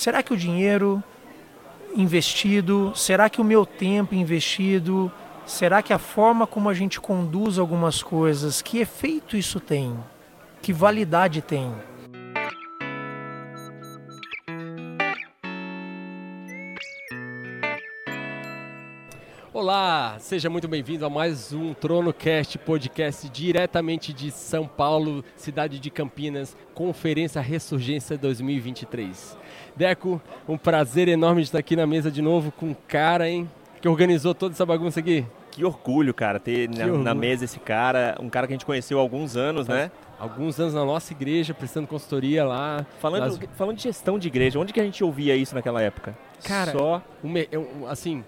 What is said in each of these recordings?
será que o dinheiro investido, será que o meu tempo investido, será que a forma como a gente conduz algumas coisas, que efeito isso tem? Que validade tem? Olá, seja muito bem-vindo a mais um TronoCast podcast diretamente de São Paulo, cidade de Campinas, Conferência Ressurgência 2023. Deco, um prazer enorme de estar aqui na mesa de novo com o cara, hein, que organizou toda essa bagunça aqui. Que orgulho, cara, ter na, orgulho. na, mesa esse cara, um cara que a gente conheceu há alguns anos, né? Alguns anos na nossa igreja, prestando consultoria lá. Falando, Las... falando de gestão de igreja, onde que a gente ouvia isso naquela época? Cara, Só... Um, assim,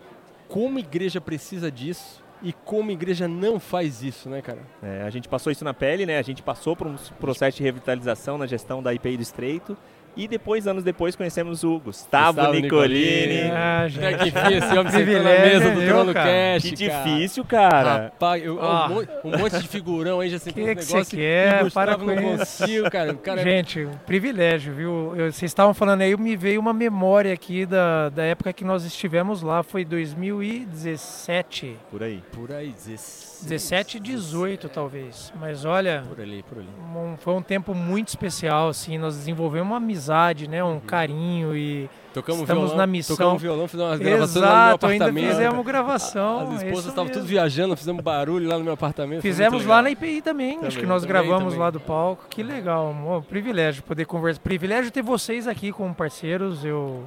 como igreja precisa disso e como igreja não faz isso, né, cara? É, a gente passou isso na pele, né? A gente passou por um processo de revitalização na gestão da IPI do Estreito. E depois, anos depois, conhecemos o Gustavo, Gustavo Nicolini. Nicolini. Ah, gente. É difícil esse homem sentou na mesa do Trono Cast, Que difícil, cara. Rapaz, eu, ah. um, um, monte de figurão aí já sentou que um negócio. Que quer? Para com não consigo, cara. cara. É gente, um privilégio, viu? Eu, vocês estavam falando aí, me veio uma memória aqui da, da época que nós estivemos lá, foi 2017. Por aí. Por aí, 17. 17 e 18 talvez, mas olha, por ali, por ali. Um, foi um tempo muito especial, assim, nós desenvolvemos uma amizade, né, um uhum. carinho e tocamos estamos violão, na missão. Tocamos violão, fizemos umas gravações Exato, lá no meu apartamento. ainda fizemos gravação. As esposas estavam tudo viajando, fizemos barulho lá no meu apartamento. Fizemos lá na IPI também, também acho que nós também, gravamos também. lá do palco, que legal, privilégio poder conversar, privilégio ter vocês aqui como parceiros, eu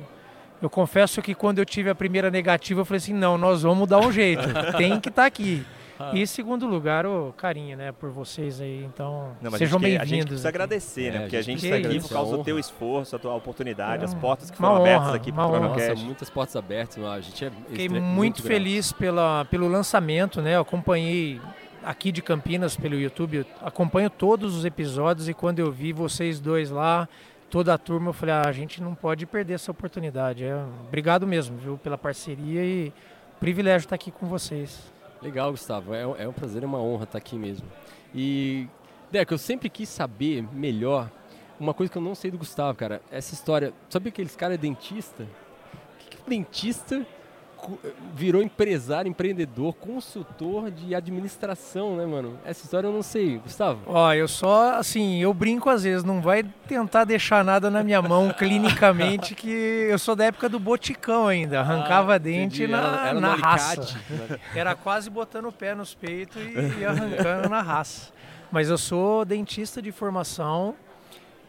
eu confesso que quando eu tive a primeira negativa, eu falei assim, não, nós vamos dar um jeito, tem que estar tá aqui. Ah. E em segundo lugar, o carinho, né, por vocês aí. Então, Não, sejam bem-vindos. A gente precisa agradecer, né? É, porque a gente está aqui por causa do teu esforço, a tua oportunidade, é, as portas que foram honra, abertas aqui para o Nossa, muitas portas abertas. A gente é Fiquei muito, muito feliz pela, pelo lançamento, né? Eu acompanhei aqui de Campinas pelo YouTube, acompanho todos os episódios e quando eu vi vocês dois lá, toda a turma, eu falei, ah, a gente não pode perder essa oportunidade. É, obrigado mesmo, viu, pela parceria e privilégio estar aqui com vocês. Legal, Gustavo. É, é um prazer e uma honra estar aqui mesmo. E, Deco, eu sempre quis saber melhor uma coisa que eu não sei do Gustavo, cara. Essa história. Sabe aqueles cara é dentista? O que, que dentista virou empresário, empreendedor, consultor de administração, né, mano? Essa história eu não sei. Gustavo? Ó, eu só, assim, eu brinco às vezes, não vai tentar deixar nada na minha mão clinicamente, que eu sou da época do boticão ainda, arrancava ah, dente na, era, na raça. Era quase botando o pé nos peitos e, e arrancando na raça. Mas eu sou dentista de formação,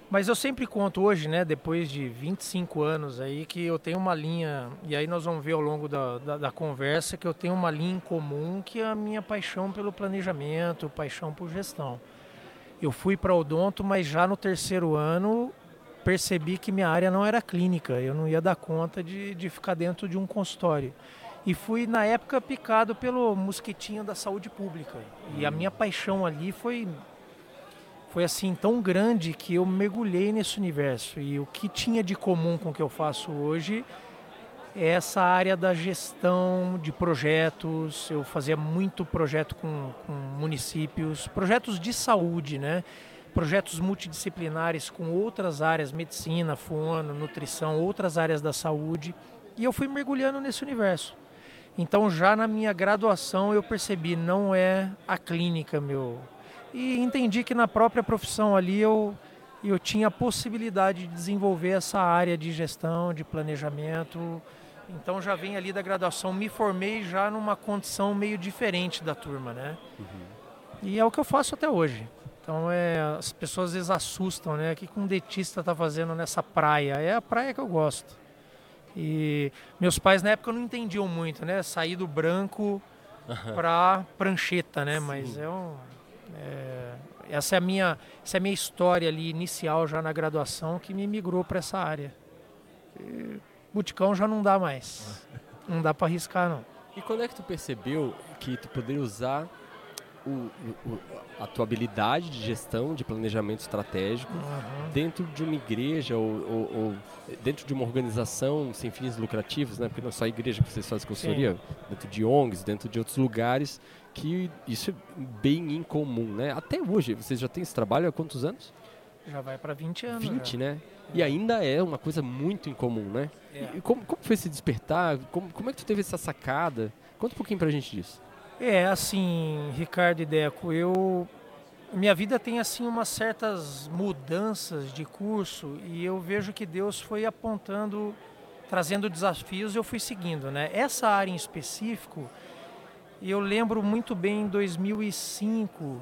mas eu sempre conto hoje, né, depois de 25 anos aí, que eu tenho uma linha, e aí nós vamos ver ao longo da, da, da conversa, que eu tenho uma linha em comum, que é a minha paixão pelo planejamento, paixão por gestão. Eu fui para odonto, mas já no terceiro ano percebi que minha área não era clínica, eu não ia dar conta de, de ficar dentro de um consultório. E fui, na época, picado pelo mosquitinho da saúde pública. E a minha paixão ali foi foi assim tão grande que eu mergulhei nesse universo e o que tinha de comum com o que eu faço hoje é essa área da gestão de projetos. Eu fazia muito projeto com, com municípios, projetos de saúde, né? Projetos multidisciplinares com outras áreas, medicina, fono, nutrição, outras áreas da saúde. E eu fui mergulhando nesse universo. Então já na minha graduação eu percebi, não é a clínica meu e entendi que na própria profissão ali eu, eu tinha a possibilidade de desenvolver essa área de gestão, de planejamento. Então já vim ali da graduação, me formei já numa condição meio diferente da turma, né? Uhum. E é o que eu faço até hoje. Então é, as pessoas às vezes assustam, né? O que um dentista está fazendo nessa praia? É a praia que eu gosto. E meus pais na época não entendiam muito, né? Sair do branco para prancheta, né? Sim. Mas é um, é, essa, é a minha, essa é a minha história ali inicial já na graduação que me migrou para essa área. E, buticão já não dá mais. Não dá para arriscar, não. E quando é que tu percebeu que tu poderia usar o, o, a tua habilidade de gestão, de planejamento estratégico uhum. dentro de uma igreja ou, ou, ou, dentro de uma organização sem fins lucrativos, né? Porque não é só a igreja que vocês fazem consultoria, Sim. dentro de ONGs, dentro de outros lugares que isso é bem incomum, né? Até hoje, vocês já têm esse trabalho há quantos anos? Já vai para 20 anos. 20, já. né? E ainda é uma coisa muito incomum, né? É. E como, como foi esse despertar? Como, como é que tu teve essa sacada? Conta um pouquinho pra gente disso. É, assim, Ricardo e Deco, eu minha vida tem assim umas certas mudanças de curso e eu vejo que Deus foi apontando, trazendo desafios, e eu fui seguindo, né? Essa área em específico, eu lembro muito bem em 2005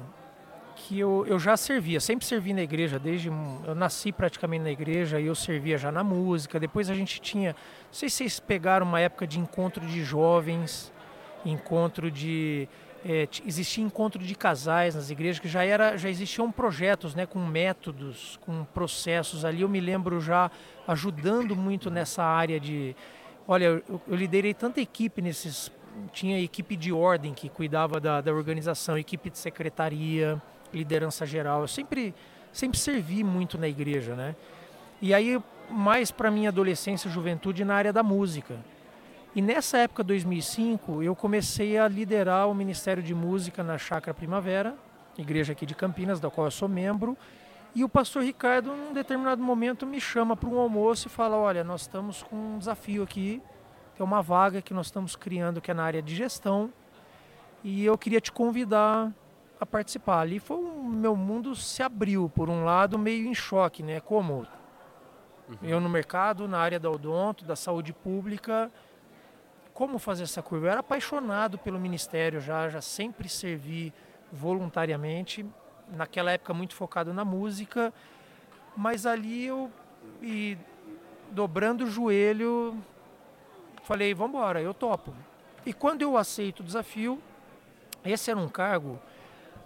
que eu, eu já servia, sempre servi na igreja, desde eu nasci praticamente na igreja e eu servia já na música. Depois a gente tinha, não sei se vocês pegaram uma época de encontro de jovens, encontro de é, existia encontro de casais nas igrejas que já era já existiam projetos né com métodos com processos ali eu me lembro já ajudando muito nessa área de olha eu, eu liderei tanta equipe nesses tinha equipe de ordem que cuidava da, da organização equipe de secretaria liderança geral eu sempre sempre servi muito na igreja né e aí mais para minha adolescência e juventude na área da música e nessa época, 2005, eu comecei a liderar o Ministério de Música na Chácara Primavera, igreja aqui de Campinas, da qual eu sou membro. E o pastor Ricardo, num determinado momento, me chama para um almoço e fala: Olha, nós estamos com um desafio aqui, é uma vaga que nós estamos criando, que é na área de gestão, e eu queria te convidar a participar. Ali foi o meu mundo se abriu, por um lado, meio em choque, né? Como uhum. eu no mercado, na área da odonto, da saúde pública, como fazer essa curva. Eu era apaixonado pelo ministério já, já sempre servi voluntariamente, naquela época muito focado na música, mas ali eu, e dobrando o joelho, falei, vamos embora, eu topo. E quando eu aceito o desafio, esse era um cargo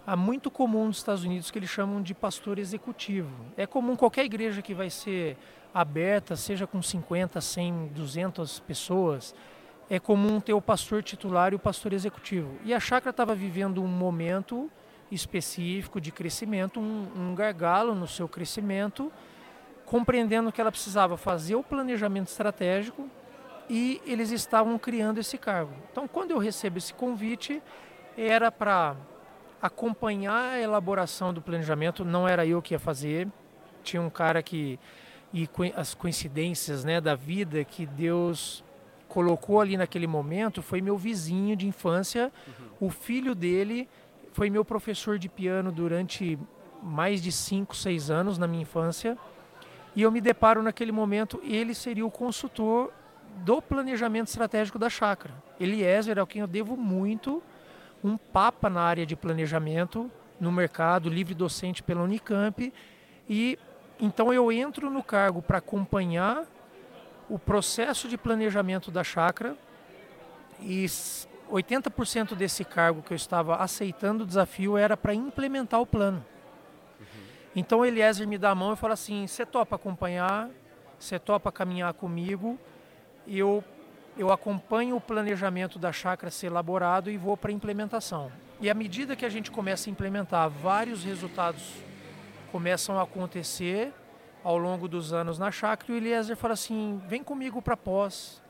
há muito comum nos Estados Unidos que eles chamam de pastor executivo. É comum qualquer igreja que vai ser aberta, seja com 50, 100, 200 pessoas, é comum ter o pastor titular e o pastor executivo. E a chácara estava vivendo um momento específico de crescimento, um, um gargalo no seu crescimento, compreendendo que ela precisava fazer o planejamento estratégico e eles estavam criando esse cargo. Então, quando eu recebo esse convite, era para acompanhar a elaboração do planejamento, não era eu que ia fazer, tinha um cara que e as coincidências, né, da vida que Deus colocou ali naquele momento foi meu vizinho de infância. Uhum. O filho dele foi meu professor de piano durante mais de 5, 6 anos na minha infância. E eu me deparo naquele momento, ele seria o consultor do planejamento estratégico da chácara. Eliezer é quem eu devo muito, um papa na área de planejamento no mercado, livre docente pela Unicamp. E então eu entro no cargo para acompanhar o processo de planejamento da chácara e 80% desse cargo que eu estava aceitando o desafio era para implementar o plano. Uhum. Então Eliezer me dá a mão e fala assim: você topa acompanhar, você topa caminhar comigo, eu, eu acompanho o planejamento da chácara ser elaborado e vou para a implementação. E à medida que a gente começa a implementar, vários resultados começam a acontecer ao longo dos anos na chácara e o Eliezer fala assim: vem comigo para pós,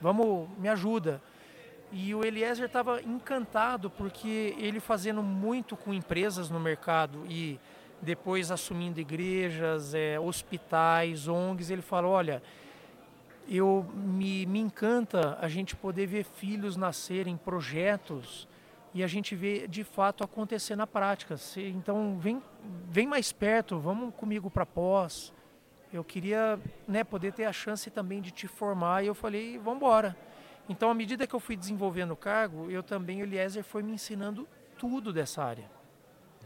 vamos, me ajuda. E o Eliezer estava encantado porque ele fazendo muito com empresas no mercado e depois assumindo igrejas, é, hospitais, ONGs, ele falou: olha, eu me, me encanta a gente poder ver filhos nascerem, projetos e a gente vê de fato acontecer na prática. Então vem, vem mais perto, vamos comigo para pós. Eu queria né, poder ter a chance também de te formar e eu falei, vamos embora. Então, à medida que eu fui desenvolvendo o cargo, eu também, o Eliezer foi me ensinando tudo dessa área.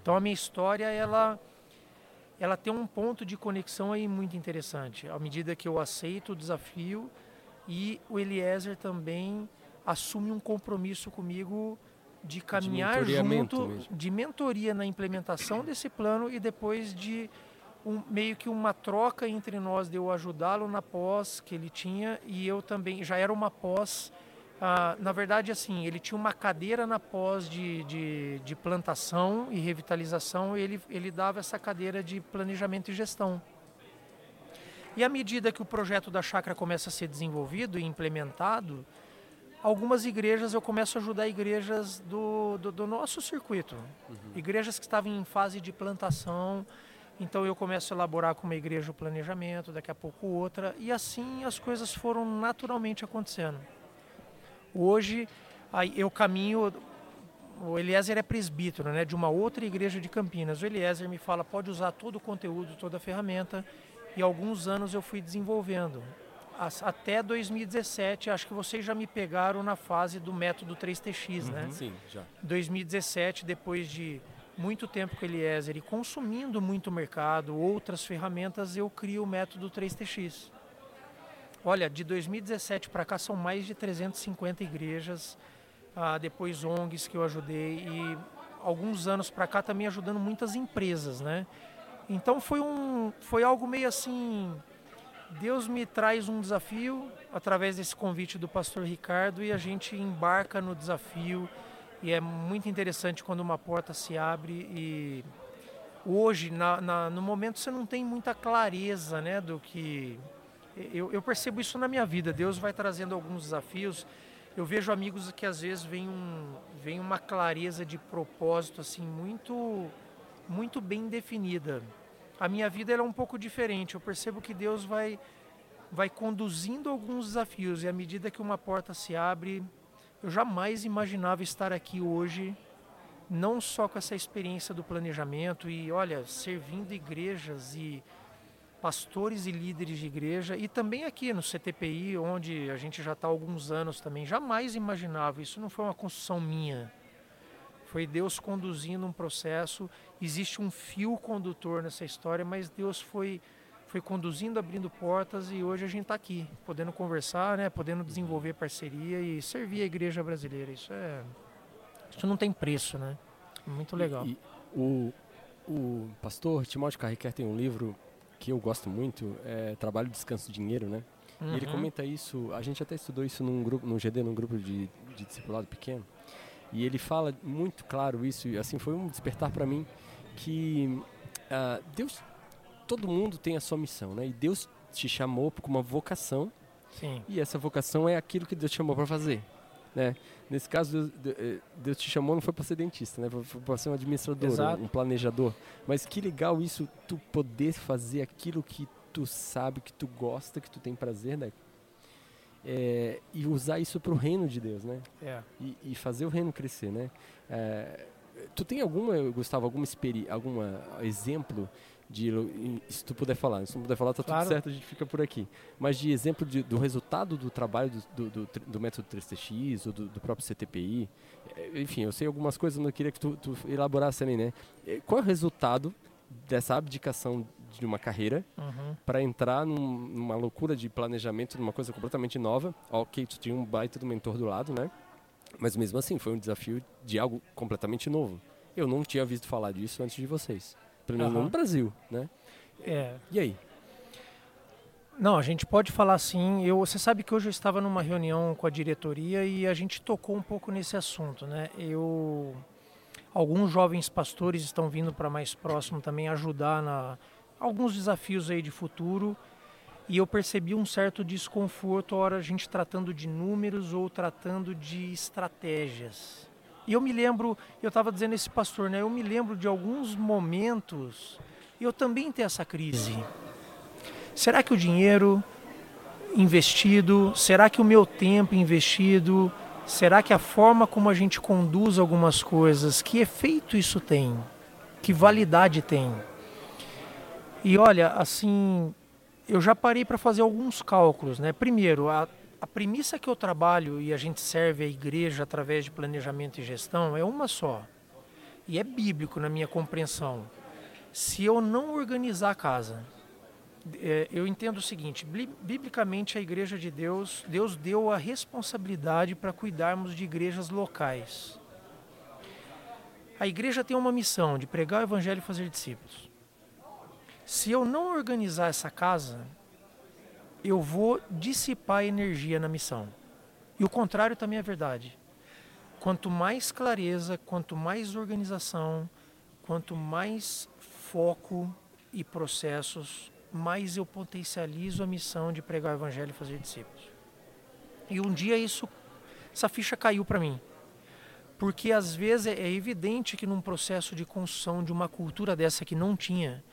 Então, a minha história, ela, ela tem um ponto de conexão aí muito interessante. À medida que eu aceito o desafio e o Eliezer também assume um compromisso comigo de caminhar de junto, mesmo. de mentoria na implementação desse plano e depois de um, meio que uma troca entre nós de eu ajudá-lo na pós que ele tinha e eu também já era uma pós ah, na verdade assim ele tinha uma cadeira na pós de, de, de plantação e revitalização e ele, ele dava essa cadeira de planejamento e gestão e à medida que o projeto da chácara começa a ser desenvolvido e implementado algumas igrejas eu começo a ajudar igrejas do, do, do nosso circuito. Uhum. Igrejas que estavam em fase de plantação Então eu começo a elaborar com uma igreja o planejamento, daqui a pouco outra, e assim as coisas foram naturalmente acontecendo. Hoje eu caminho, o Eliezer é presbítero né, de uma outra igreja de Campinas. O Eliezer me fala, pode usar todo o conteúdo, toda a ferramenta, e alguns anos eu fui desenvolvendo. Até 2017, acho que vocês já me pegaram na fase do método 3TX, né? uhum, né? Sim, já. 2017, depois de muito tempo com Eliezer e consumindo muito mercado, outras ferramentas, eu crio o método 3TX. Olha, de 2017 para cá são mais de 350 igrejas, ah, depois ONGs que eu ajudei e alguns anos para cá também ajudando muitas empresas, né? Então foi um, foi algo meio assim, Deus me traz um desafio através desse convite do pastor Ricardo e a gente embarca no desafio e é muito interessante quando uma porta se abre e hoje, na, na, no momento, você não tem muita clareza né, do que. Eu, eu, percebo isso na minha vida. Deus vai trazendo alguns desafios. Eu vejo amigos que às vezes vem, um, vem uma clareza de propósito assim muito, muito bem definida. A minha vida é um pouco diferente. Eu percebo que Deus vai, vai conduzindo alguns desafios e à medida que uma porta se abre, eu jamais imaginava estar aqui hoje, não só com essa experiência do planejamento e, olha, servindo igrejas e pastores e líderes de igreja e também aqui no CTPI, onde a gente já está há alguns anos também. Jamais imaginava, isso não foi uma construção minha. Foi Deus conduzindo um processo. Existe um fio condutor nessa história, mas Deus foi foi conduzindo, abrindo portas e hoje a gente está aqui, podendo conversar, né, podendo desenvolver parceria e servir a igreja brasileira. Isso é, isso não tem preço, né? Muito legal. E, e o, o pastor Timóteo Carriquer tem um livro que eu gosto muito, é Trabalho, Descanso, Dinheiro, né? Uhum. E ele uhum. comenta isso, a gente até estudou isso num grupo, no GD, num grupo de, de discipulado pequeno. E ele fala muito claro isso, e assim foi um despertar para mim que uh, Deus todo mundo tem a sua missão, né? E Deus te chamou com uma vocação. Sim. E essa vocação é aquilo que Deus te chamou para fazer, né? Nesse caso, eh, Deus te chamou não foi para ser dentista, né? Foi para ser um administrador, Exato. um planejador. Mas que legal isso, tu poder fazer aquilo que tu sabe, que tu gosta, que tu tem prazer, né? É, e usar isso para o reino de Deus, né? É. E, e, fazer o reino crescer, né? É, tu tem alguma, Gustavo, alguma experiência, alguma exemplo de se tu puder falar, se tu puder falar, tá claro. tudo certo, a gente fica por aqui. Mas de exemplo de, do resultado do trabalho do, do, do, do método 3TX ou do, do, próprio CTPI, eh, enfim, eu sei algumas coisas, mas eu queria que tu, tu elaborasse também, né? Eh, qual é o resultado dessa abdicação de uma carreira uhum. para entrar num, numa loucura de planejamento, numa coisa completamente nova? Ok, tu tinha um baita do mentor do lado, né? Mas mesmo assim, foi um desafio de algo completamente novo. Eu não tinha visto falar disso antes de vocês pelo menos uhum. no Brasil, né? É. E aí? Não, a gente pode falar assim. Eu, você sabe que hoje eu estava numa reunião com a diretoria e a gente tocou um pouco nesse assunto, né? Eu, alguns jovens pastores estão vindo para mais próximo também ajudar na alguns desafios aí de futuro e eu percebi um certo desconforto a hora a gente tratando de números ou tratando de estratégias. E eu me lembro, eu estava dizendo esse pastor, né? Eu me lembro de alguns momentos, eu também tenho essa crise. Será que o dinheiro investido, será que o meu tempo investido, será que a forma como a gente conduz algumas coisas, que efeito isso tem? Que validade tem? E olha, assim, eu já parei para fazer alguns cálculos, né? Primeiro, a, a premissa que eu trabalho e a gente serve a igreja através de planejamento e gestão é uma só. E é bíblico na minha compreensão. Se eu não organizar a casa, é, eu entendo o seguinte: biblicamente a igreja de Deus, Deus deu a responsabilidade para cuidarmos de igrejas locais. A igreja tem uma missão de pregar o evangelho e fazer discípulos. Se eu não organizar essa casa, eu vou dissipar energia na missão. E o contrário também é verdade. Quanto mais clareza, quanto mais organização, quanto mais foco e processos, mais eu potencializo a missão de pregar o evangelho e fazer discípulos. E um dia isso, essa ficha caiu para mim. Porque às vezes é evidente que num processo de construção de uma cultura dessa que não tinha,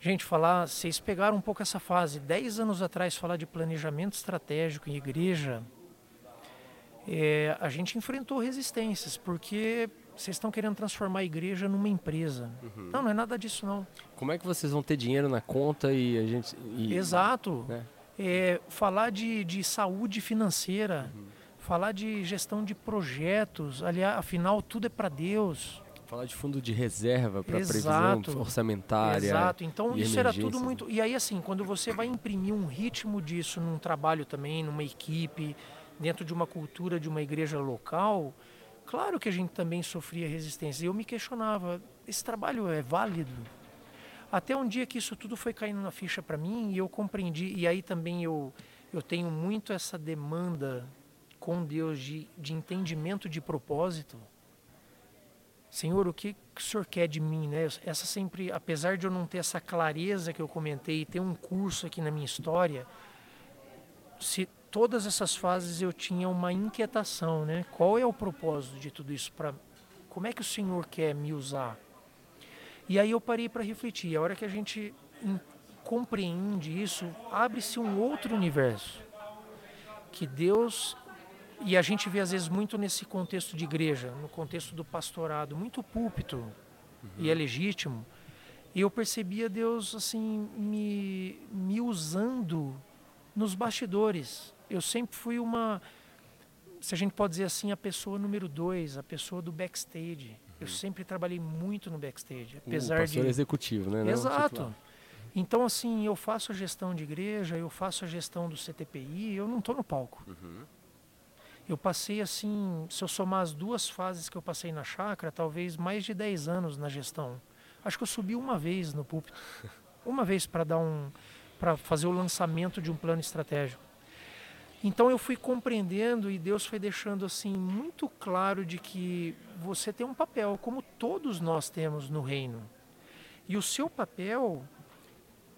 Gente, falar, vocês pegaram um pouco essa fase. Dez anos atrás, falar de planejamento estratégico em igreja, é, a gente enfrentou resistências, porque vocês estão querendo transformar a igreja numa empresa. Uhum. Não, não é nada disso não. Como é que vocês vão ter dinheiro na conta e a gente... E, Exato. Né? É, falar de, de saúde financeira, uhum. falar de gestão de projetos, aliás, afinal tudo é para Deus. Falar de fundo de reserva para previsão orçamentária. Exato. Então isso era tudo muito. E aí assim, quando você vai imprimir um ritmo disso num trabalho também, numa equipe, dentro de uma cultura de uma igreja local, claro que a gente também sofria resistência. E eu me questionava: esse trabalho é válido? Até um dia que isso tudo foi caindo na ficha para mim e eu compreendi. E aí também eu, eu tenho muito essa demanda com Deus de, de entendimento de propósito. Senhor, o que, o Senhor quer de mim, né? Essa sempre, apesar de eu não ter essa clareza que eu comentei, ter um curso aqui na minha história, se todas essas fases eu tinha uma inquietação, né? Qual é o propósito de tudo isso? Para como é que o Senhor quer me usar? E aí eu parei para refletir. A hora que a gente compreende isso, abre-se um outro universo que Deus e a gente vê às vezes muito nesse contexto de igreja, no contexto do pastorado, muito púlpito uhum. e é legítimo. E eu percebia Deus assim me, me usando nos bastidores. Eu sempre fui uma, se a gente pode dizer assim, a pessoa número dois, a pessoa do backstage. Uhum. Eu sempre trabalhei muito no backstage, apesar o de executivo, né? Exato. Então assim, eu faço a gestão de igreja, eu faço a gestão do CTPI, eu não estou no palco. Uhum. Eu passei assim, se eu somar as duas fases que eu passei na chácara, talvez mais de 10 anos na gestão. Acho que eu subi uma vez no púlpito. Uma vez para dar um para fazer o lançamento de um plano estratégico. Então eu fui compreendendo e Deus foi deixando assim muito claro de que você tem um papel, como todos nós temos no reino. E o seu papel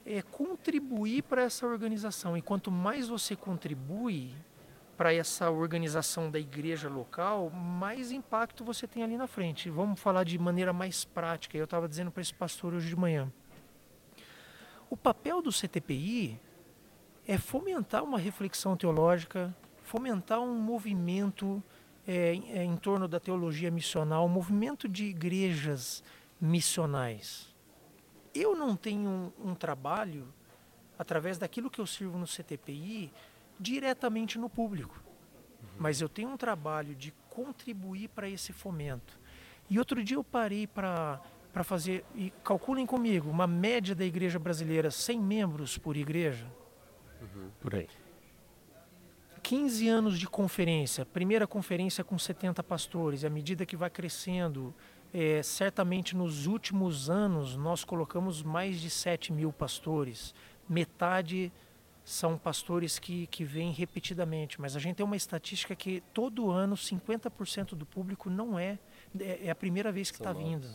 é contribuir para essa organização. E quanto mais você contribui, para essa organização da igreja local, mais impacto você tem ali na frente. Vamos falar de maneira mais prática. Eu estava dizendo para esse pastor hoje de manhã. O papel do CTPI é fomentar uma reflexão teológica, fomentar um movimento é, é, em torno da teologia missional, um movimento de igrejas missionais. Eu não tenho um, um trabalho, através daquilo que eu sirvo no CTPI, diretamente no público. Uhum. Mas eu tenho um trabalho de contribuir para esse fomento. E outro dia eu parei para para fazer, e calculem comigo, uma média da igreja brasileira, 100 membros por igreja. Uhum. Por aí. 15 anos de conferência, primeira conferência com 70 pastores, à medida que vai crescendo, é, certamente nos últimos anos nós colocamos mais de 7 mil pastores, metade são pastores que, que vêm repetidamente, mas a gente tem uma estatística que todo ano 50% do público não é, é, é a primeira vez que está vindo.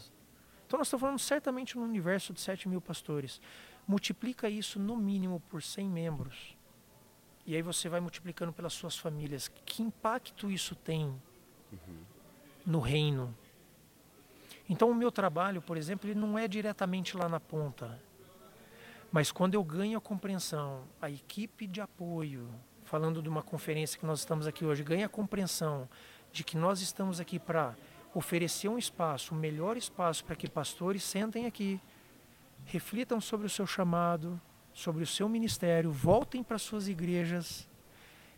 Então nós estamos falando certamente no universo de 7 mil pastores. Multiplica isso no mínimo por 100 membros. E aí você vai multiplicando pelas suas famílias. Que impacto isso tem uhum. no reino? Então o meu trabalho, por exemplo, ele não é diretamente lá na ponta mas quando eu ganho a compreensão, a equipe de apoio, falando de uma conferência que nós estamos aqui hoje, ganha a compreensão de que nós estamos aqui para oferecer um espaço, o um melhor espaço para que pastores sentem aqui, reflitam sobre o seu chamado, sobre o seu ministério, voltem para suas igrejas,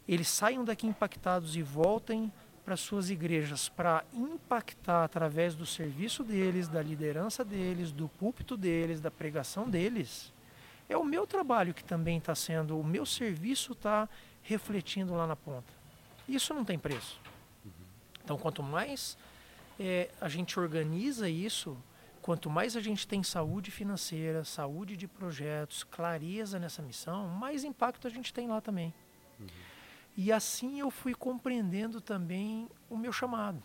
eles saiam daqui impactados e voltem para suas igrejas para impactar através do serviço deles, da liderança deles, do púlpito deles, da pregação deles é o meu trabalho que também está sendo, o meu serviço está refletindo lá na ponta. Isso não tem preço. Então, quanto mais é, a gente organiza isso, quanto mais a gente tem saúde financeira, saúde de projetos, clareza nessa missão, mais impacto a gente tem lá também. Uhum. E assim eu fui compreendendo também o meu chamado,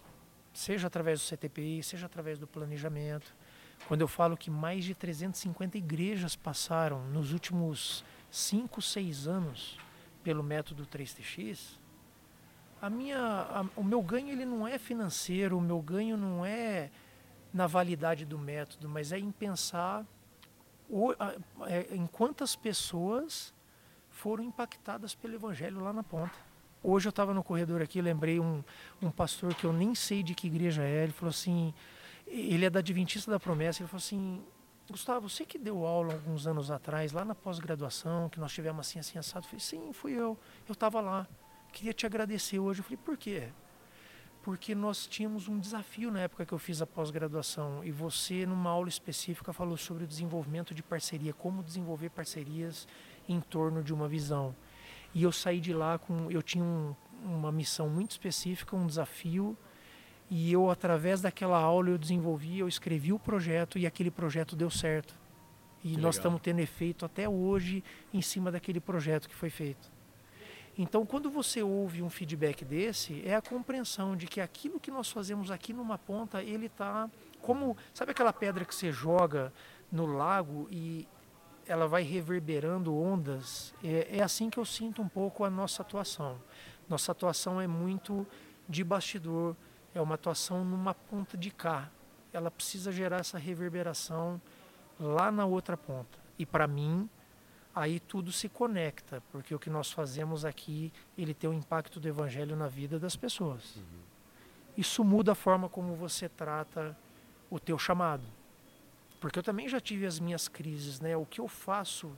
seja através do CTPI, seja através do planejamento, quando eu falo que mais de 350 igrejas passaram nos últimos 5, 6 anos pelo método 3TX, a minha, a, o meu ganho ele não é financeiro, o meu ganho não é na validade do método, mas é em pensar o, a, é, em quantas pessoas foram impactadas pelo evangelho lá na ponta. Hoje eu estava no corredor aqui, lembrei um, um pastor que eu nem sei de que igreja é, ele falou assim, ele é da Adventista da Promessa, ele falou assim, Gustavo, você que deu aula alguns anos atrás, lá na pós-graduação, que nós tivemos assim, assim, assado, eu falei, sim, fui eu, eu estava lá, queria te agradecer hoje, eu falei, por quê? porque nós tínhamos um desafio na época que eu fiz a pós-graduação e você numa aula específica falou sobre o desenvolvimento de parceria, como desenvolver parcerias em torno de uma visão. E eu saí de lá com eu tinha um, uma missão muito específica, um desafio e eu através daquela aula eu desenvolvi, eu escrevi o projeto e aquele projeto deu certo. E que nós estamos tendo efeito até hoje em cima daquele projeto que foi feito. Então, quando você ouve um feedback desse, é a compreensão de que aquilo que nós fazemos aqui numa ponta, ele está como, sabe aquela pedra que você joga no lago e ela vai reverberando ondas? É, é assim que eu sinto um pouco a nossa atuação. Nossa atuação é muito de bastidor, é uma atuação numa ponta de cá. Ela precisa gerar essa reverberação lá na outra ponta. E para mim, aí tudo se conecta, porque o que nós fazemos aqui, ele tem um impacto do evangelho na vida das pessoas. Uhum. Isso muda a forma como você trata o teu chamado. Porque eu também já tive as minhas crises, né? O que eu faço,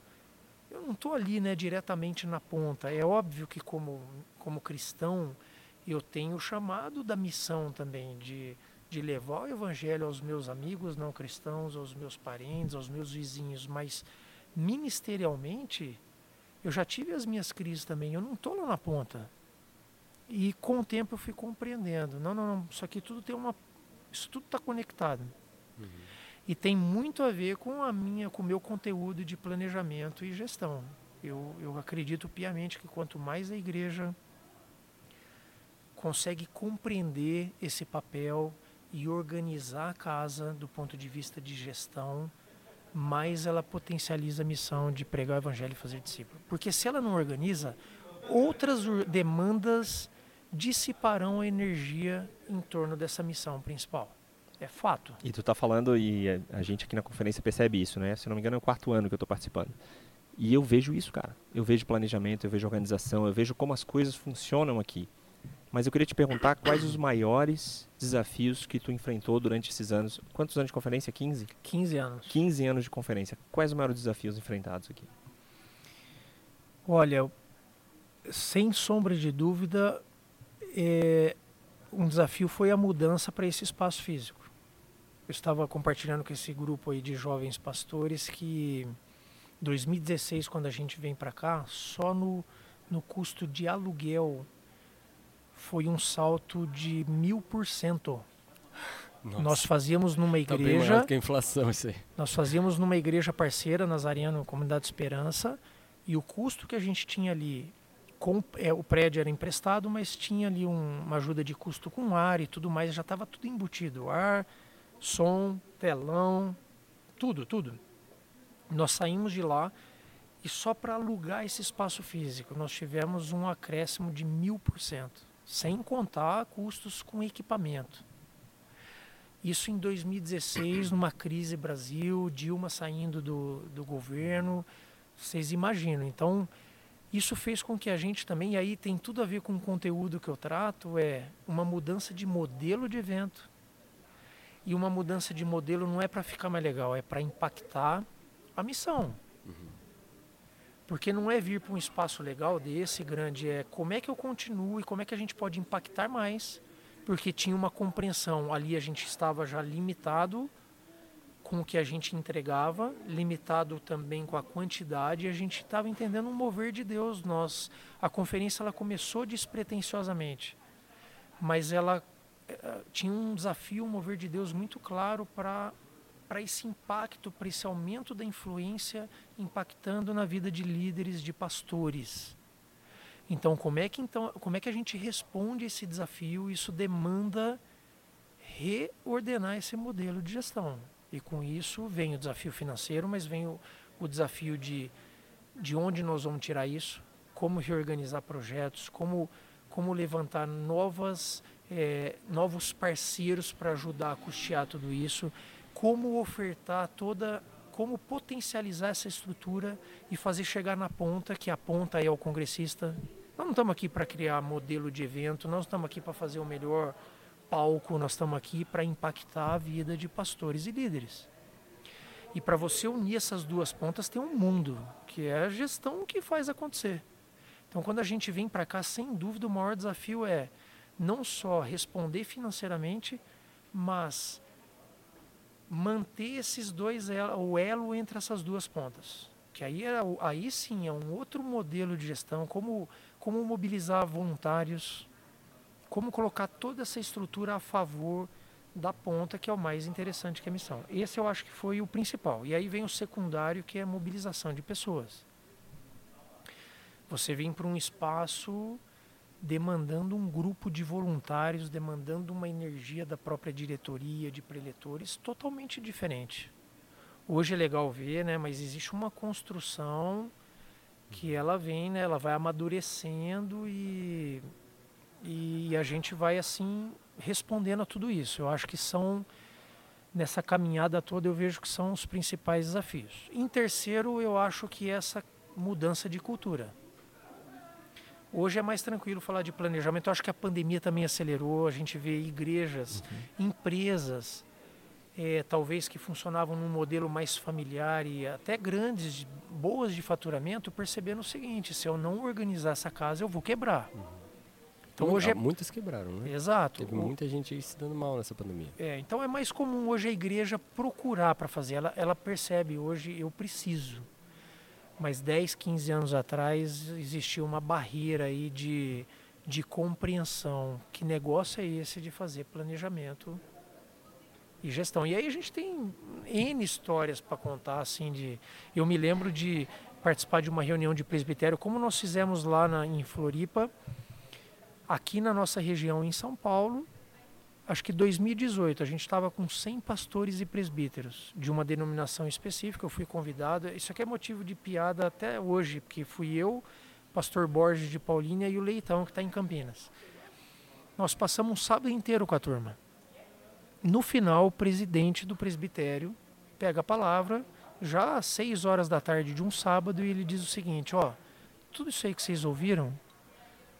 eu não estou ali, né, diretamente na ponta. É óbvio que como como cristão, eu tenho o chamado da missão também de de levar o evangelho aos meus amigos não cristãos, aos meus parentes, aos meus vizinhos, mas ministerialmente, eu já tive as minhas crises também, eu não estou lá na ponta. E com o tempo eu fui compreendendo. Não, não, não, isso aqui tudo tem uma. Isso tudo está conectado. Uhum. E tem muito a ver com a minha, com o meu conteúdo de planejamento e gestão. Eu, eu acredito piamente que quanto mais a igreja consegue compreender esse papel e organizar a casa do ponto de vista de gestão, mais ela potencializa a missão de pregar o evangelho e fazer discípulo. Porque se ela não organiza, outras demandas dissiparão a energia em torno dessa missão principal. É fato. E tu está falando, e a gente aqui na conferência percebe isso, né? Se não me engano, é o quarto ano que eu estou participando. E eu vejo isso, cara. Eu vejo planejamento, eu vejo organização, eu vejo como as coisas funcionam aqui. Mas eu queria te perguntar quais os maiores desafios que tu enfrentou durante esses anos. Quantos anos de conferência? 15? 15 anos. 15 anos de conferência. Quais os maiores desafios enfrentados aqui? Olha, sem sombra de dúvida, é, um desafio foi a mudança para esse espaço físico. Eu estava compartilhando com esse grupo aí de jovens pastores que 2016, quando a gente vem para cá, só no, no custo de aluguel foi um salto de mil por cento. Nós fazíamos numa igreja. Tá que a inflação isso aí. Nós fazíamos numa igreja parceira, Nazariano, Comunidade Esperança, e o custo que a gente tinha ali, com, é, o prédio era emprestado, mas tinha ali um, uma ajuda de custo com ar e tudo mais, já estava tudo embutido: ar, som, telão, tudo, tudo. Nós saímos de lá e só para alugar esse espaço físico nós tivemos um acréscimo de mil por cento sem contar custos com equipamento. Isso em 2016, numa crise Brasil, Dilma saindo do, do governo, vocês imaginam. Então, isso fez com que a gente também, e aí tem tudo a ver com o conteúdo que eu trato, é uma mudança de modelo de evento. E uma mudança de modelo não é para ficar mais legal, é para impactar a missão. Uhum. Porque não é vir para um espaço legal desse, grande, é como é que eu continuo e como é que a gente pode impactar mais. Porque tinha uma compreensão, ali a gente estava já limitado com o que a gente entregava, limitado também com a quantidade, e a gente estava entendendo um mover de Deus. Nós, a conferência ela começou despretensiosamente, mas ela eh, tinha um desafio, um mover de Deus muito claro para para esse impacto, para esse aumento da influência impactando na vida de líderes, de pastores. Então, como é que então, como é que a gente responde esse desafio? Isso demanda reordenar esse modelo de gestão. E com isso vem o desafio financeiro, mas vem o, o desafio de de onde nós vamos tirar isso, como reorganizar projetos, como como levantar novas é, novos parceiros para ajudar a custear tudo isso como ofertar toda como potencializar essa estrutura e fazer chegar na ponta, que a ponta é o congressista. Nós não estamos aqui para criar modelo de evento, nós estamos aqui para fazer o melhor palco, nós estamos aqui para impactar a vida de pastores e líderes. E para você unir essas duas pontas tem um mundo, que é a gestão que faz acontecer. Então, quando a gente vem para cá, sem dúvida, o maior desafio é não só responder financeiramente, mas manter esses dois o elo entre essas duas pontas. Que aí, é, aí sim é um outro modelo de gestão, como, como mobilizar voluntários, como colocar toda essa estrutura a favor da ponta, que é o mais interessante que é a missão. Esse eu acho que foi o principal. E aí vem o secundário, que é a mobilização de pessoas. Você vem para um espaço demandando um grupo de voluntários, demandando uma energia da própria diretoria, de preletores, totalmente diferente. Hoje é legal ver, né, mas existe uma construção que ela vem, né, ela vai amadurecendo e, e a gente vai assim respondendo a tudo isso. Eu acho que são nessa caminhada toda eu vejo que são os principais desafios. Em terceiro, eu acho que essa mudança de cultura. Hoje é mais tranquilo falar de planejamento. Eu acho que a pandemia também acelerou. A gente vê igrejas, uhum. empresas, é, talvez que funcionavam num modelo mais familiar e até grandes, boas de faturamento, percebendo o seguinte: se eu não organizar essa casa, eu vou quebrar. Uhum. Então hoje é... muitas quebraram, né? Exato. Teve muita gente aí se dando mal nessa pandemia. É, então é mais comum hoje a igreja procurar para fazer. Ela, ela percebe hoje eu preciso mas 10, 15 anos atrás existia uma barreira aí de, de compreensão. Que negócio é esse de fazer planejamento e gestão? E aí a gente tem N histórias para contar, assim, de... Eu me lembro de participar de uma reunião de presbitério, como nós fizemos lá na, em Floripa, aqui na nossa região em São Paulo, acho que 2018, a gente estava com 100 pastores e presbíteros de uma denominação específica. Eu fui convidado. Isso aqui é motivo de piada até hoje, porque fui eu, pastor Borges de Paulínia e o Leitão, que está em Campinas. Nós passamos um sábado inteiro com a turma. No final, o presidente do presbitério pega a palavra, já às 6 horas da tarde de um sábado, e ele diz o seguinte: Ó, tudo isso aí que vocês ouviram,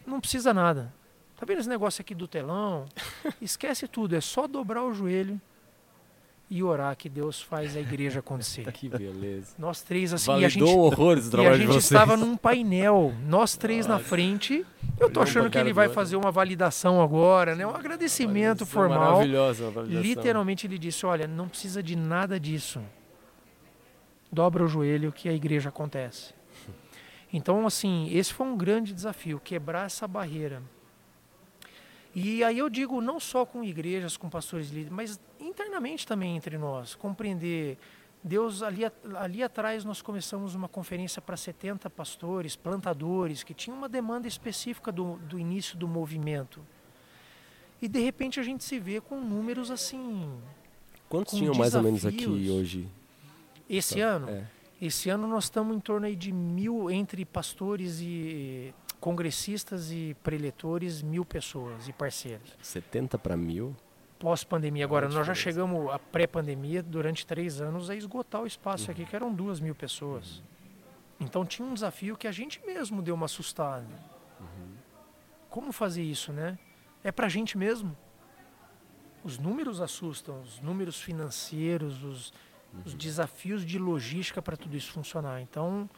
não precisa nada Tá vendo esse negócio aqui do telão? Esquece tudo, é só dobrar o joelho e orar que Deus faz a igreja acontecer. que beleza. Nós três assim, Validou e a gente, horrores do e a gente estava num painel, nós três Nossa. na frente. Eu tô achando que ele vai fazer uma validação agora, né? Um agradecimento formal. Maravilhosa, Literalmente ele disse: "Olha, não precisa de nada disso. Dobra o joelho que a igreja acontece." Então, assim, esse foi um grande desafio, quebrar essa barreira. E aí eu digo não só com igrejas, com pastores líderes, mas internamente também entre nós, compreender Deus ali, ali atrás nós começamos uma conferência para 70 pastores, plantadores que tinham uma demanda específica do, do início do movimento. E de repente a gente se vê com números assim. Quantos tinham mais ou menos aqui hoje? Esse ano? É. Esse ano nós estamos em torno aí de mil entre pastores e congressistas e preletores, mil pessoas e parceiros. 70 para mil? Pós-pandemia. Agora, nós já chegamos à pré-pandemia, durante três anos, a esgotar o espaço uhum. aqui, que eram duas mil pessoas. Uhum. Então tinha um desafio que a gente mesmo deu uma assustada. Uhum. Como fazer isso, né? É para a gente mesmo. Os números assustam, os números financeiros, os, os uhum. desafios de logística para tudo isso funcionar. Então,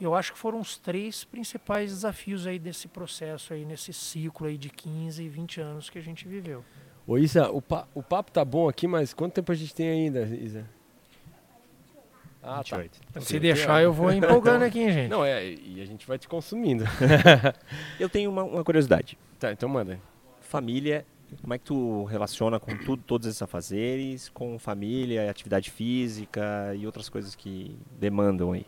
eu acho que foram os três principais desafios aí desse processo aí, nesse ciclo aí de 15 e 20 anos que a gente viveu. Ô Isa, o, pa o papo tá bom aqui, mas quanto tempo a gente tem ainda, Isa? Ah, 28. tá. Se deixar, eu vou empolgando aqui, hein, gente. Não, é, e a gente vai te consumindo. eu tenho uma, uma, curiosidade. Tá, então manda. Família, como é que tu relaciona com tudo, todos esses afazeres, com família, atividade física e outras coisas que demandam aí?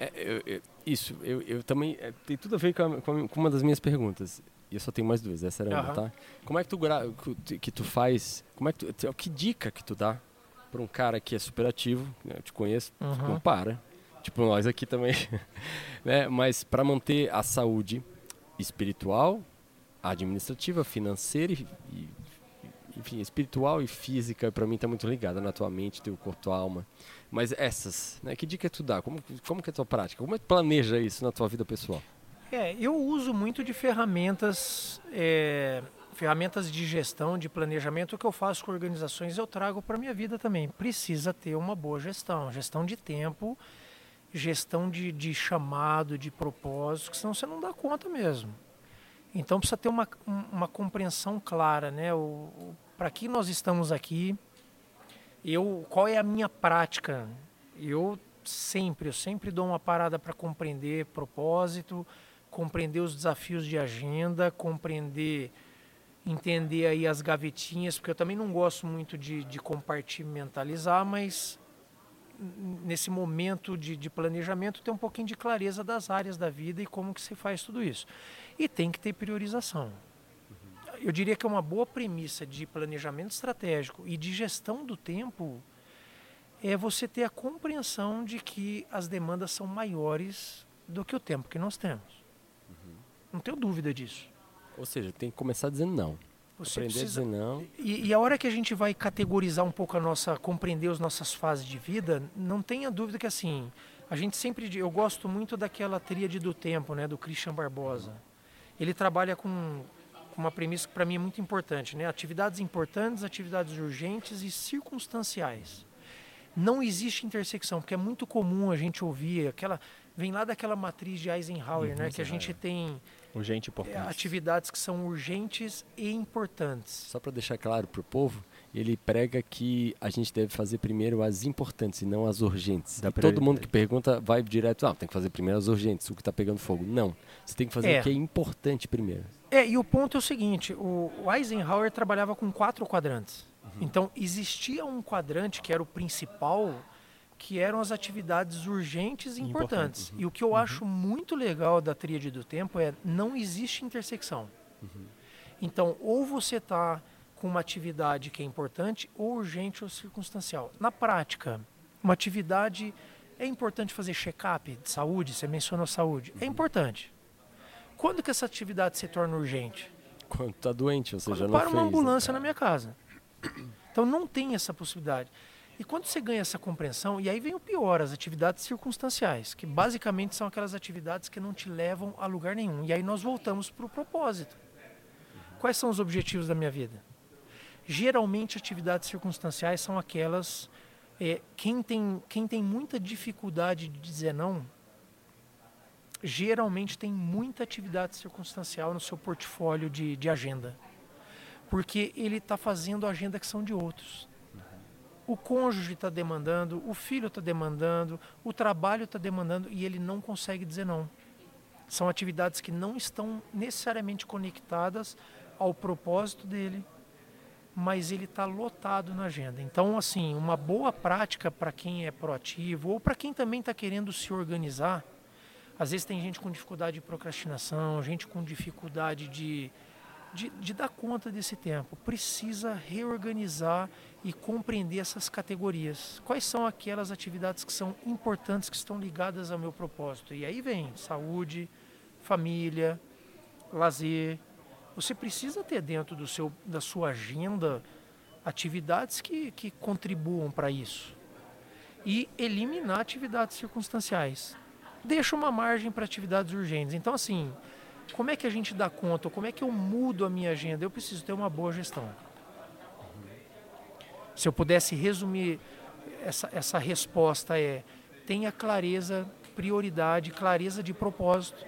É, eu, eu, isso, eu, eu também. É, tem tudo a ver com, a, com, uma das minhas perguntas. E eu só tenho mais duas, essa era uma, tá? Como é que tu, que tu faz. Como é que tu. Que dica que tu dá para um cara que é super ativo, né, eu te conheço, uhum. não para. Tipo nós aqui também. né? Mas para manter a saúde espiritual, administrativa, financeira e, e, enfim, espiritual e física para mim tá muito ligada na tua mente, teu corpo, tua alma. Mas essas, né? Que dica tu dá? Como, como que é a tua prática? Como é que planeja isso na tua vida pessoal? É, eu uso muito de ferramentas, é, ferramentas de gestão, de planejamento. O que eu faço com organizações eu trago para minha vida também. Precisa ter uma boa gestão, gestão de tempo, gestão de, de chamado, de propósito, senão você não dá conta mesmo. Então precisa ter uma, uma compreensão clara, né? Para que nós estamos aqui? Eu, qual é a minha prática? Eu sempre, eu sempre dou uma parada para compreender propósito, compreender os desafios de agenda, compreender, entender aí as gavetinhas, porque eu também não gosto muito de, de compartimentalizar, mas nesse momento de, de, planejamento ter um pouquinho de clareza das áreas da vida e como que se faz tudo isso. E tem que ter priorização. Eu diria que é uma boa premissa de planejamento estratégico e de gestão do tempo é você ter a compreensão de que as demandas são maiores do que o tempo que nós temos. Uhum. Não tenho dúvida disso. Ou seja, tem que começar dizendo não. Você Aprender precisa... a dizer não. E, e, a hora que a gente vai categorizar um pouco a nossa, compreender as nossas fases de vida, não tenha dúvida que assim, a gente sempre, eu gosto muito daquela tríade do tempo, né, do Christian Barbosa. Ele trabalha com, com uma premissa que para mim é muito importante, né, atividades importantes, atividades urgentes e circunstanciais. Não existe intersecção, porque é muito comum a gente ouvir aquela vem lá daquela matriz de Eisenhower, uhum, né, que a gente tem Urgente e importante. Atividades que são urgentes e importantes. Só para deixar claro para o povo, ele prega que a gente deve fazer primeiro as importantes e não as urgentes. E todo mundo que pergunta vai direto, ah, tem que fazer primeiro as urgentes, o que está pegando fogo. Não, você tem que fazer é. o que é importante primeiro. É, e o ponto é o seguinte, o Eisenhower trabalhava com quatro quadrantes. Uhum. Então, existia um quadrante que era o principal, que eram as atividades urgentes e importantes. Uhum. E o que eu uhum. acho muito legal da tríade do tempo é não existe intersecção. Uhum. Então, ou você está com uma atividade que é importante, ou urgente ou circunstancial. Na prática, uma atividade é importante fazer check-up de saúde, você mencionou saúde, é uhum. importante. Quando que essa atividade se torna urgente? Quando está doente, ou seja, Quando não para uma ambulância né? na minha casa. Então não tem essa possibilidade. E quando você ganha essa compreensão, e aí vem o pior, as atividades circunstanciais, que basicamente são aquelas atividades que não te levam a lugar nenhum. E aí nós voltamos para o propósito. Quais são os objetivos da minha vida? Geralmente, atividades circunstanciais são aquelas. É, quem, tem, quem tem muita dificuldade de dizer não, geralmente tem muita atividade circunstancial no seu portfólio de, de agenda. Porque ele está fazendo agenda que são de outros o cônjuge está demandando, o filho está demandando, o trabalho está demandando e ele não consegue dizer não. São atividades que não estão necessariamente conectadas ao propósito dele, mas ele está lotado na agenda. Então, assim, uma boa prática para quem é proativo ou para quem também está querendo se organizar. Às vezes tem gente com dificuldade de procrastinação, gente com dificuldade de, de, de dar conta desse tempo. Precisa reorganizar e compreender essas categorias. Quais são aquelas atividades que são importantes, que estão ligadas ao meu propósito? E aí vem saúde, família, lazer. Você precisa ter dentro do seu, da sua agenda atividades que, que contribuam para isso. E eliminar atividades circunstanciais. Deixa uma margem para atividades urgentes. Então, assim, como é que a gente dá conta? Como é que eu mudo a minha agenda? Eu preciso ter uma boa gestão. Se eu pudesse resumir essa, essa resposta é tenha clareza, prioridade, clareza de propósito.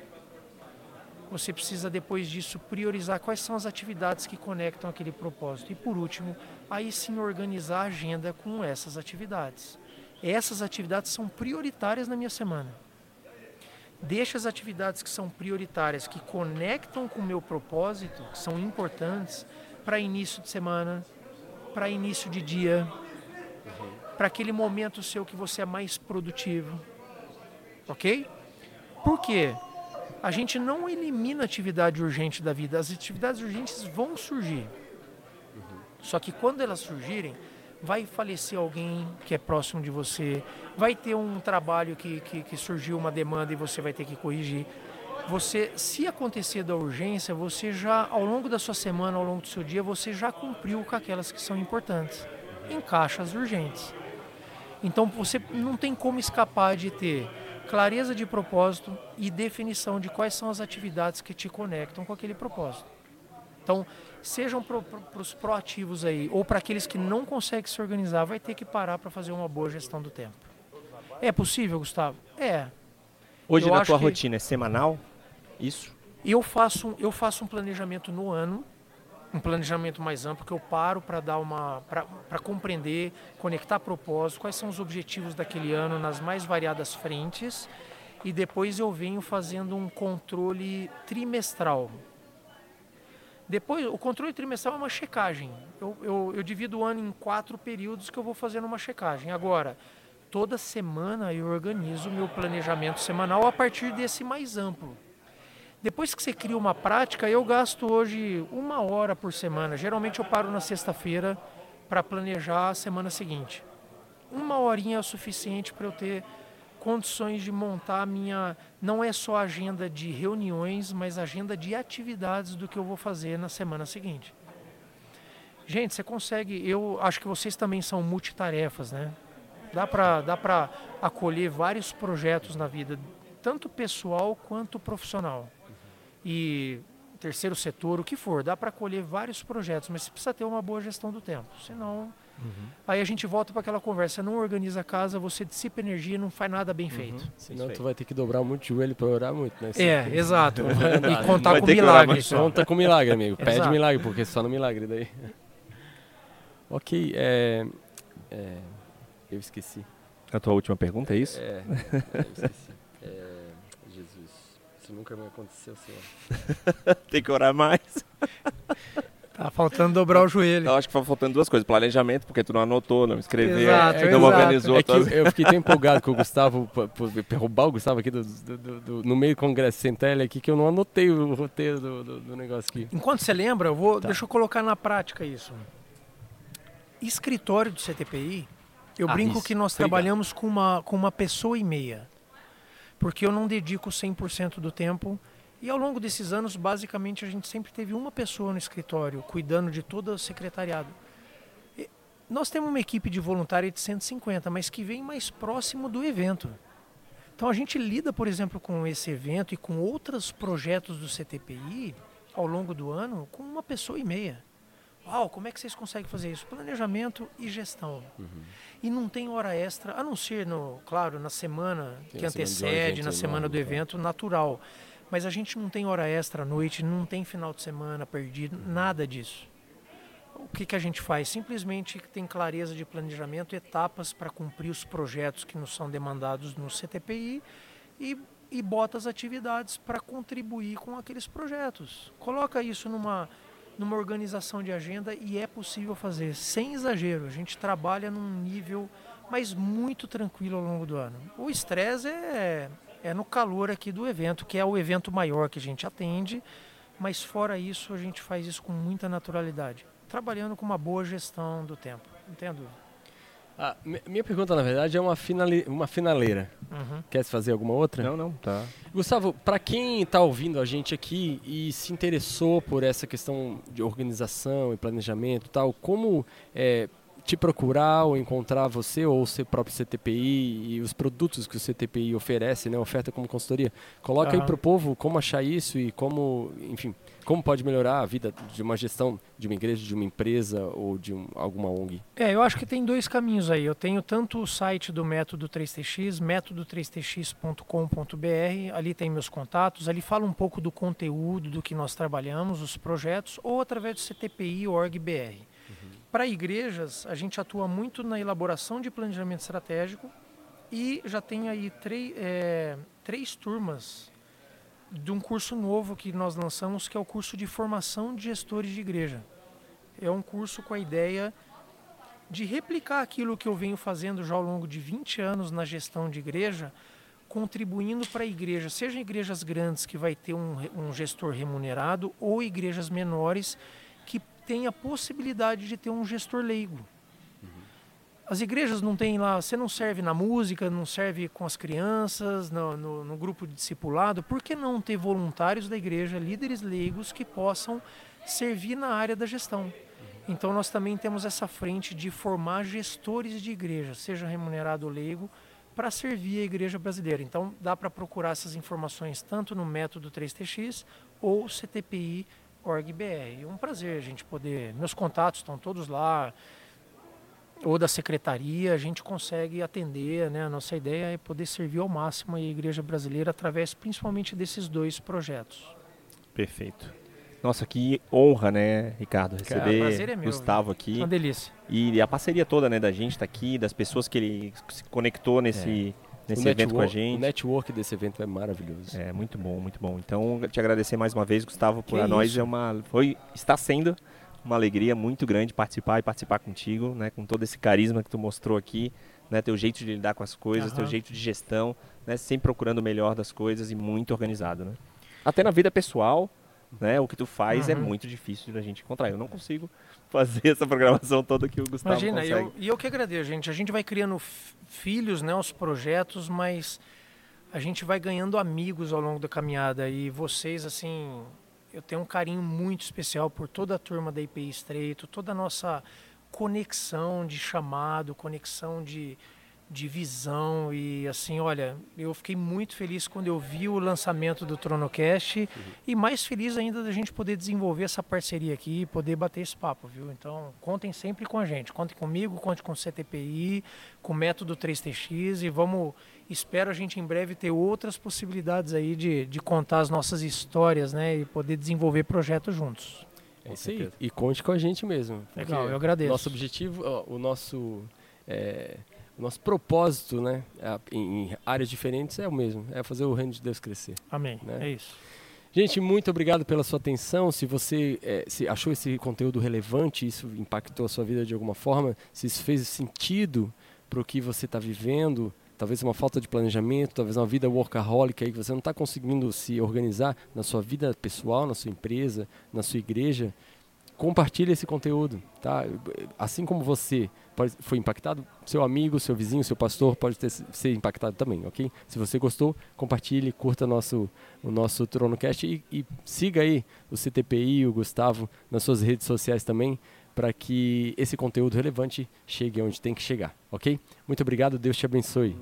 Você precisa depois disso priorizar quais são as atividades que conectam aquele propósito. E por último, aí sim organizar a agenda com essas atividades. Essas atividades são prioritárias na minha semana. Deixa as atividades que são prioritárias, que conectam com o meu propósito, que são importantes para início de semana, para início de dia, uhum. para aquele momento seu que você é mais produtivo. Ok? Por quê? A gente não elimina atividade urgente da vida, as atividades urgentes vão surgir. Uhum. Só que quando elas surgirem, vai falecer alguém que é próximo de você, vai ter um trabalho que, que, que surgiu uma demanda e você vai ter que corrigir. você, se acontecer da urgência, você já, ao longo da sua semana, ao longo do seu dia, você já cumpriu com aquelas que são importantes. Encaixa as urgentes. Então você não tem como escapar de ter clareza de propósito e definição de quais são as atividades que te conectam com aquele propósito. Então, sejam para os proativos aí, ou para aqueles que não conseguem se organizar, vai ter que parar para fazer uma boa gestão do tempo. É possível, Gustavo? É. Hoje eu na tua rotina é semanal? Isso? Eu faço, eu faço um planejamento no ano, um planejamento mais amplo que eu paro para dar uma para compreender, conectar propósitos, quais são os objetivos daquele ano nas mais variadas frentes e depois eu venho fazendo um controle trimestral. Depois, o controle trimestral é uma checagem. Eu, eu, eu divido o ano em quatro períodos que eu vou fazendo uma checagem. Agora, toda semana eu organizo meu planejamento semanal a partir desse mais amplo. Depois que você cria uma prática, eu gasto hoje uma hora por semana. Geralmente eu paro na sexta-feira para planejar a semana seguinte. Uma horinha é o suficiente para eu ter condições de montar a minha. Não é só agenda de reuniões, mas agenda de atividades do que eu vou fazer na semana seguinte. Gente, você consegue. Eu acho que vocês também são multitarefas, né? Dá para dá acolher vários projetos na vida, tanto pessoal quanto profissional e terceiro setor, o que for, dá para colher vários projetos, mas você precisa ter uma boa gestão do tempo, senão uhum. aí a gente volta para aquela conversa, não organiza a casa, você dissipa energia, não faz nada bem uhum. feito. Senão tu vai ter que dobrar muito o joelho para orar muito, né? É, exato. e contar com milagre. Conta com milagre, amigo. Pede milagre, porque só no milagre daí. ok, é, é, eu esqueci. A tua última pergunta é isso? É, eu esqueci. É, isso nunca me aconteceu, senhor. Tem que orar mais. Tá faltando dobrar o joelho. Eu acho que tá faltando duas coisas. Planejamento, porque tu não anotou, não escreveu, exato, não exato. organizou. É que eu fiquei tão empolgado com o Gustavo, por, roubar o Gustavo aqui do, do, do, no meio do congresso, ele aqui, que eu não anotei o roteiro do, negócio aqui. Enquanto você lembra, eu vou, tá. deixa eu colocar na prática isso. Escritório do CTPI, eu ah, brinco isso. que nós Obrigado. trabalhamos com uma, com uma pessoa e meia porque eu não dedico 100% do tempo. E ao longo desses anos, basicamente, a gente sempre teve uma pessoa no escritório cuidando de todo o secretariado. E nós temos uma equipe de voluntária de 150, mas que vem mais próximo do evento. Então a gente lida, por exemplo, com esse evento e com outros projetos do CTPI ao longo do ano com uma pessoa e meia. Uau, como é que vocês conseguem fazer isso? Planejamento e gestão. Uhum. E não tem hora extra, a não ser, no, claro, na semana tem que antecede, na semana do evento, natural. Mas a gente não tem hora extra à noite, não tem final de semana perdido, nada disso. O que, que a gente faz? Simplesmente tem clareza de planejamento, etapas para cumprir os projetos que nos são demandados no CTPI e, e bota as atividades para contribuir com aqueles projetos. Coloca isso numa numa organização de agenda e é possível fazer, sem exagero. A gente trabalha num nível, mas muito tranquilo ao longo do ano. O estresse é, é no calor aqui do evento, que é o evento maior que a gente atende, mas fora isso a gente faz isso com muita naturalidade, trabalhando com uma boa gestão do tempo. Entendo? Ah, minha pergunta, na verdade, é uma, finale, uma finaleira. Uhum. Quer fazer alguma outra? Não, não, tá. Gustavo, para quem está ouvindo a gente aqui e se interessou por essa questão de organização e planejamento e tal, como é, te procurar ou encontrar você ou o seu próprio CTPI e os produtos que o CTPI oferece, né, oferta como consultoria. Coloca uhum. aí para o povo como achar isso e como, enfim, como pode melhorar a vida de uma gestão de uma igreja, de uma empresa ou de um, alguma ONG? É, eu acho que tem dois caminhos aí. Eu tenho tanto o site do Método 3TX, método3tx.com.br, ali tem meus contatos, ali fala um pouco do conteúdo do que nós trabalhamos, os projetos, ou através do CTPI org BR. Para igrejas, a gente atua muito na elaboração de planejamento estratégico e já tem aí é, três turmas de um curso novo que nós lançamos, que é o curso de formação de gestores de igreja. É um curso com a ideia de replicar aquilo que eu venho fazendo já ao longo de 20 anos na gestão de igreja, contribuindo para a igreja, seja igrejas grandes que vai ter um, um gestor remunerado ou igrejas menores tem a possibilidade de ter um gestor leigo. As igrejas não têm lá, você não serve na música, não serve com as crianças, no, no, no, grupo de discipulado, por que não ter voluntários da igreja, líderes leigos que possam servir na área da gestão? Então nós também temos essa frente de formar gestores de igreja, seja remunerado ou leigo, para servir a igreja brasileira. Então dá para procurar essas informações tanto no método 3TX ou CTPI org.br. Um prazer a gente poder, meus contatos estão todos lá, ou da secretaria, a gente consegue atender, né? A nossa ideia é poder servir ao máximo a igreja brasileira através principalmente desses dois projetos. Perfeito. Nossa, que honra, né, Ricardo, receber Cara, é meu, Gustavo aqui. Uma delícia. E a parceria toda, né, da gente tá aqui, das pessoas que ele se conectou nesse, é. Nesse evento network, com a gente. O network desse evento é maravilhoso. É, muito bom, muito bom. Então, te agradecer mais uma vez, Gustavo, por que a nós isso? é uma foi está sendo uma alegria muito grande participar e participar contigo, né, com todo esse carisma que tu mostrou aqui, né, teu jeito de lidar com as coisas, teu jeito de gestão, né, sempre procurando o melhor das coisas e muito organizado, né? Até na vida pessoal, né, o que tu faz é uhum. é muito difícil da gente encontrar. Eu não consigo fazer essa programação toda que o Gustavo Imagina, consegue. Imagina, e eu que agradeço, gente. A gente vai criando filhos, né, os projetos, mas a gente vai ganhando amigos ao longo da caminhada e vocês, assim, eu tenho um carinho muito especial por toda a turma da IPI Estreito, toda a nossa conexão de chamado, conexão de, de visão e assim, olha, eu fiquei muito feliz quando eu vi o lançamento do Tronocast uhum. e mais feliz ainda da gente poder desenvolver essa parceria aqui e poder bater esse papo, viu? Então, contem sempre com a gente, contem comigo, contem com o CTPI, com o método 3TX e vamos espero a gente em breve ter outras possibilidades aí de, de contar as nossas histórias, né, e poder desenvolver projetos juntos. É isso aí. E conte com a gente mesmo. Legal, eu agradeço. Nosso objetivo, o nosso é, nosso propósito, né, em áreas diferentes é o mesmo, é fazer o reino de Deus crescer. Amém. Né? É isso. Gente, muito obrigado pela sua atenção. Se você é, se achou esse conteúdo relevante, isso impactou a sua vida de alguma forma, se isso fez sentido para o que você está vivendo, talvez uma falta de planejamento, talvez uma vida workaholic aí que você não está conseguindo se organizar na sua vida pessoal, na sua empresa, na sua igreja, compartilhe esse conteúdo, tá? Assim como você pode, foi impactado, seu amigo, seu vizinho, seu pastor pode ter, ser impactado também, ok? Se você gostou, compartilhe, curta nosso, o nosso TronoCast e, e siga aí o CTPI, o Gustavo, nas suas redes sociais também, para que esse conteúdo relevante chegue onde tem que chegar, ok? Muito obrigado, Deus te abençoe.